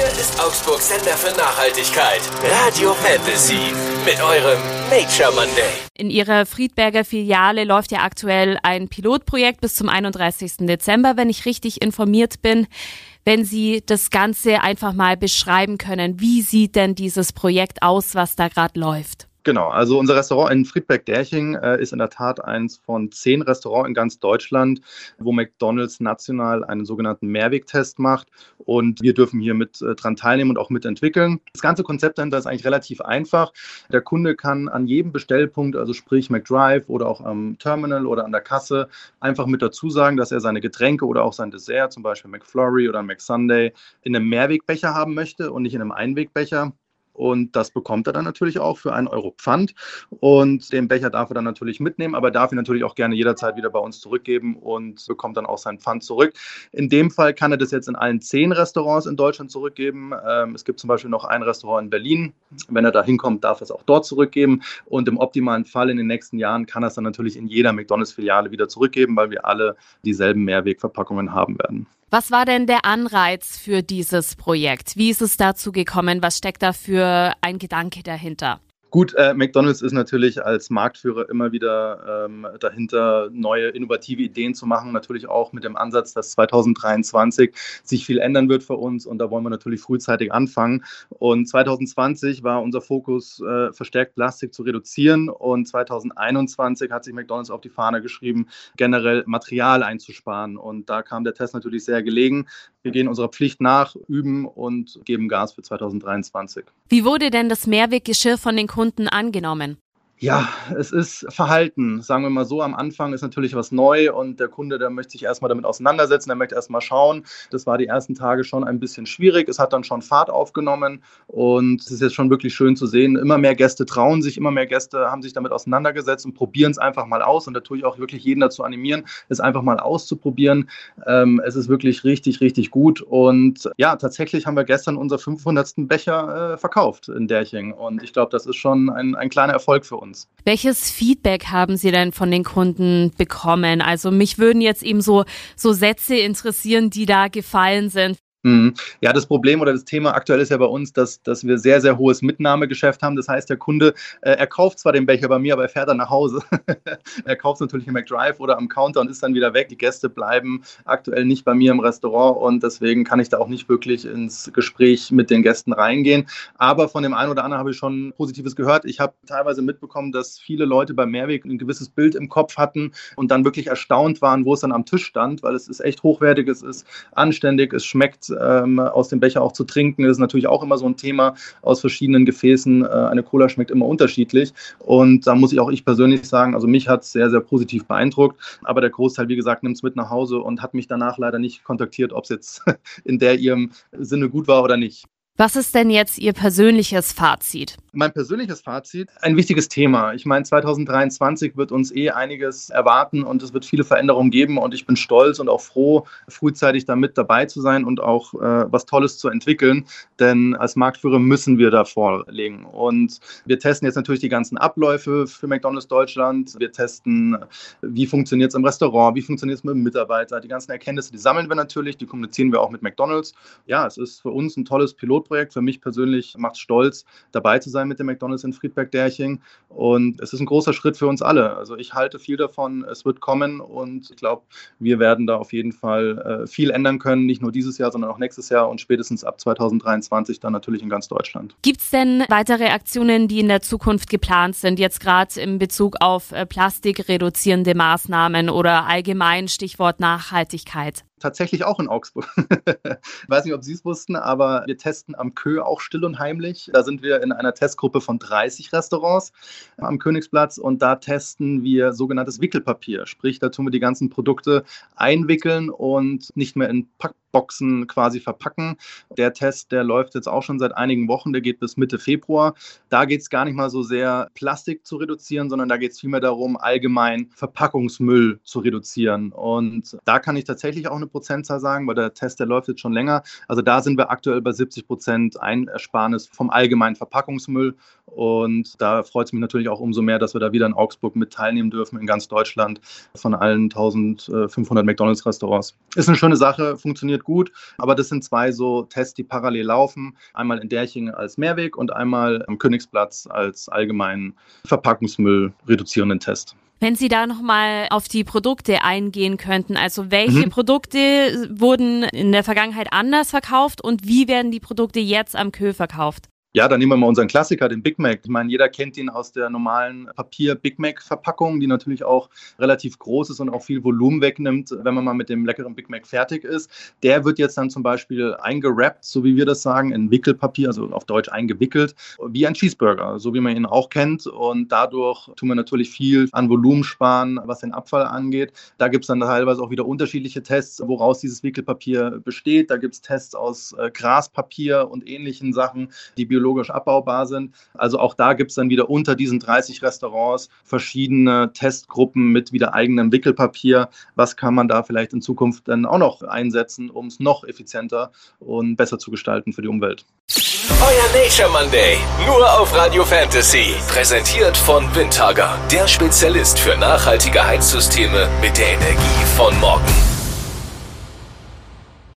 Hier ist Augsburg Sender für Nachhaltigkeit. Radio Fantasy mit eurem Nature Monday. In ihrer Friedberger Filiale läuft ja aktuell ein Pilotprojekt bis zum 31. Dezember, wenn ich richtig informiert bin. Wenn Sie das Ganze einfach mal beschreiben können, wie sieht denn dieses Projekt aus, was da gerade läuft? Genau, also unser Restaurant in Friedberg-Derching äh, ist in der Tat eins von zehn Restaurants in ganz Deutschland, wo McDonald's national einen sogenannten Mehrwegtest macht und wir dürfen hier mit äh, dran teilnehmen und auch mitentwickeln. Das ganze Konzept dahinter ist eigentlich relativ einfach. Der Kunde kann an jedem Bestellpunkt, also sprich McDrive oder auch am Terminal oder an der Kasse, einfach mit dazu sagen, dass er seine Getränke oder auch sein Dessert, zum Beispiel McFlurry oder McSunday, in einem Mehrwegbecher haben möchte und nicht in einem Einwegbecher. Und das bekommt er dann natürlich auch für einen Euro Pfand. Und den Becher darf er dann natürlich mitnehmen, aber darf ihn natürlich auch gerne jederzeit wieder bei uns zurückgeben und bekommt dann auch sein Pfand zurück. In dem Fall kann er das jetzt in allen zehn Restaurants in Deutschland zurückgeben. Ähm, es gibt zum Beispiel noch ein Restaurant in Berlin. Wenn er da hinkommt, darf er es auch dort zurückgeben. Und im optimalen Fall in den nächsten Jahren kann er es dann natürlich in jeder McDonalds-Filiale wieder zurückgeben, weil wir alle dieselben Mehrwegverpackungen haben werden. Was war denn der Anreiz für dieses Projekt? Wie ist es dazu gekommen? Was steckt da für ein Gedanke dahinter? Gut, äh, McDonald's ist natürlich als Marktführer immer wieder ähm, dahinter, neue innovative Ideen zu machen. Natürlich auch mit dem Ansatz, dass 2023 sich viel ändern wird für uns und da wollen wir natürlich frühzeitig anfangen. Und 2020 war unser Fokus, äh, verstärkt Plastik zu reduzieren und 2021 hat sich McDonald's auf die Fahne geschrieben, generell Material einzusparen. Und da kam der Test natürlich sehr gelegen. Wir gehen unserer Pflicht nach, üben und geben Gas für 2023. Wie wurde denn das Mehrweggeschirr von den Kunden angenommen? Ja, es ist Verhalten. Sagen wir mal so, am Anfang ist natürlich was neu und der Kunde, der möchte sich erstmal damit auseinandersetzen, der möchte erstmal schauen. Das war die ersten Tage schon ein bisschen schwierig. Es hat dann schon Fahrt aufgenommen und es ist jetzt schon wirklich schön zu sehen. Immer mehr Gäste trauen sich, immer mehr Gäste haben sich damit auseinandergesetzt und probieren es einfach mal aus. Und da tue ich auch wirklich jeden dazu animieren, es einfach mal auszuprobieren. Ähm, es ist wirklich richtig, richtig gut. Und ja, tatsächlich haben wir gestern unser 500. Becher äh, verkauft in Derching. Und ich glaube, das ist schon ein, ein kleiner Erfolg für uns uns. Welches Feedback haben Sie denn von den Kunden bekommen? Also mich würden jetzt eben so, so Sätze interessieren, die da gefallen sind. Mhm. Ja, das Problem oder das Thema aktuell ist ja bei uns, dass, dass wir sehr, sehr hohes Mitnahmegeschäft haben. Das heißt, der Kunde, äh, er kauft zwar den Becher bei mir, aber er fährt dann nach Hause. er kauft natürlich im McDrive oder am Counter und ist dann wieder weg. Die Gäste bleiben aktuell nicht bei mir im Restaurant und deswegen kann ich da auch nicht wirklich ins Gespräch mit den Gästen reingehen. Aber von dem einen oder anderen habe ich schon Positives gehört. Ich habe teilweise mitbekommen, dass viele Leute bei Mehrweg ein gewisses Bild im Kopf hatten und dann wirklich erstaunt waren, wo es dann am Tisch stand, weil es ist echt hochwertig, es ist anständig, es schmeckt ähm, aus dem Becher auch zu trinken, ist natürlich auch immer so ein Thema aus verschiedenen Gefäßen. Äh, eine Cola schmeckt immer unterschiedlich. Und da muss ich auch ich persönlich sagen, also mich hat es sehr, sehr positiv beeindruckt. Aber der Großteil, wie gesagt, nimmt es mit nach Hause und hat mich danach leider nicht kontaktiert, ob es jetzt in der ihrem Sinne gut war oder nicht. Was ist denn jetzt Ihr persönliches Fazit? Mein persönliches Fazit, ein wichtiges Thema. Ich meine, 2023 wird uns eh einiges erwarten und es wird viele Veränderungen geben und ich bin stolz und auch froh, frühzeitig da mit dabei zu sein und auch äh, was Tolles zu entwickeln, denn als Marktführer müssen wir da vorlegen. Und wir testen jetzt natürlich die ganzen Abläufe für McDonald's Deutschland. Wir testen, wie funktioniert es im Restaurant, wie funktioniert es mit dem Mitarbeiter. Die ganzen Erkenntnisse, die sammeln wir natürlich, die kommunizieren wir auch mit McDonald's. Ja, es ist für uns ein tolles Pilotprojekt Projekt. Für mich persönlich macht es stolz, dabei zu sein mit dem McDonalds in Friedberg-Derching. Und es ist ein großer Schritt für uns alle. Also ich halte viel davon, es wird kommen und ich glaube, wir werden da auf jeden Fall äh, viel ändern können, nicht nur dieses Jahr, sondern auch nächstes Jahr und spätestens ab 2023 dann natürlich in ganz Deutschland. Gibt es denn weitere Aktionen, die in der Zukunft geplant sind, jetzt gerade in Bezug auf äh, plastikreduzierende Maßnahmen oder allgemein Stichwort Nachhaltigkeit? Tatsächlich auch in Augsburg. ich weiß nicht, ob Sie es wussten, aber wir testen am Kö auch still und heimlich. Da sind wir in einer Testgruppe von 30 Restaurants am Königsplatz und da testen wir sogenanntes Wickelpapier. Sprich, da tun wir die ganzen Produkte einwickeln und nicht mehr in Pack Boxen quasi verpacken. Der Test, der läuft jetzt auch schon seit einigen Wochen, der geht bis Mitte Februar. Da geht es gar nicht mal so sehr, Plastik zu reduzieren, sondern da geht es vielmehr darum, allgemein Verpackungsmüll zu reduzieren. Und da kann ich tatsächlich auch eine Prozentzahl sagen, weil der Test, der läuft jetzt schon länger. Also da sind wir aktuell bei 70 Prozent Einsparnis vom allgemeinen Verpackungsmüll. Und da freut es mich natürlich auch umso mehr, dass wir da wieder in Augsburg mit teilnehmen dürfen, in ganz Deutschland, von allen 1500 McDonalds-Restaurants. Ist eine schöne Sache, funktioniert funktioniert gut. Aber das sind zwei so Tests, die parallel laufen. Einmal in Derchingen als Mehrweg und einmal am Königsplatz als allgemeinen Verpackungsmüll reduzierenden Test. Wenn Sie da nochmal auf die Produkte eingehen könnten, also welche mhm. Produkte wurden in der Vergangenheit anders verkauft und wie werden die Produkte jetzt am Kö verkauft? Ja, dann nehmen wir mal unseren Klassiker, den Big Mac. Ich meine, jeder kennt ihn aus der normalen Papier-Big Mac-Verpackung, die natürlich auch relativ groß ist und auch viel Volumen wegnimmt, wenn man mal mit dem leckeren Big Mac fertig ist. Der wird jetzt dann zum Beispiel eingerappt, so wie wir das sagen, in Wickelpapier, also auf Deutsch eingewickelt, wie ein Cheeseburger, so wie man ihn auch kennt. Und dadurch tun wir natürlich viel an Volumen sparen, was den Abfall angeht. Da gibt es dann teilweise auch wieder unterschiedliche Tests, woraus dieses Wickelpapier besteht. Da gibt es Tests aus äh, Graspapier und ähnlichen Sachen, die biologisch abbaubar sind. Also auch da gibt es dann wieder unter diesen 30 Restaurants verschiedene Testgruppen mit wieder eigenem Wickelpapier. Was kann man da vielleicht in Zukunft dann auch noch einsetzen, um es noch effizienter und besser zu gestalten für die Umwelt? Euer Nature Monday, nur auf Radio Fantasy. Präsentiert von Windhager, der Spezialist für nachhaltige Heizsysteme mit der Energie von morgen.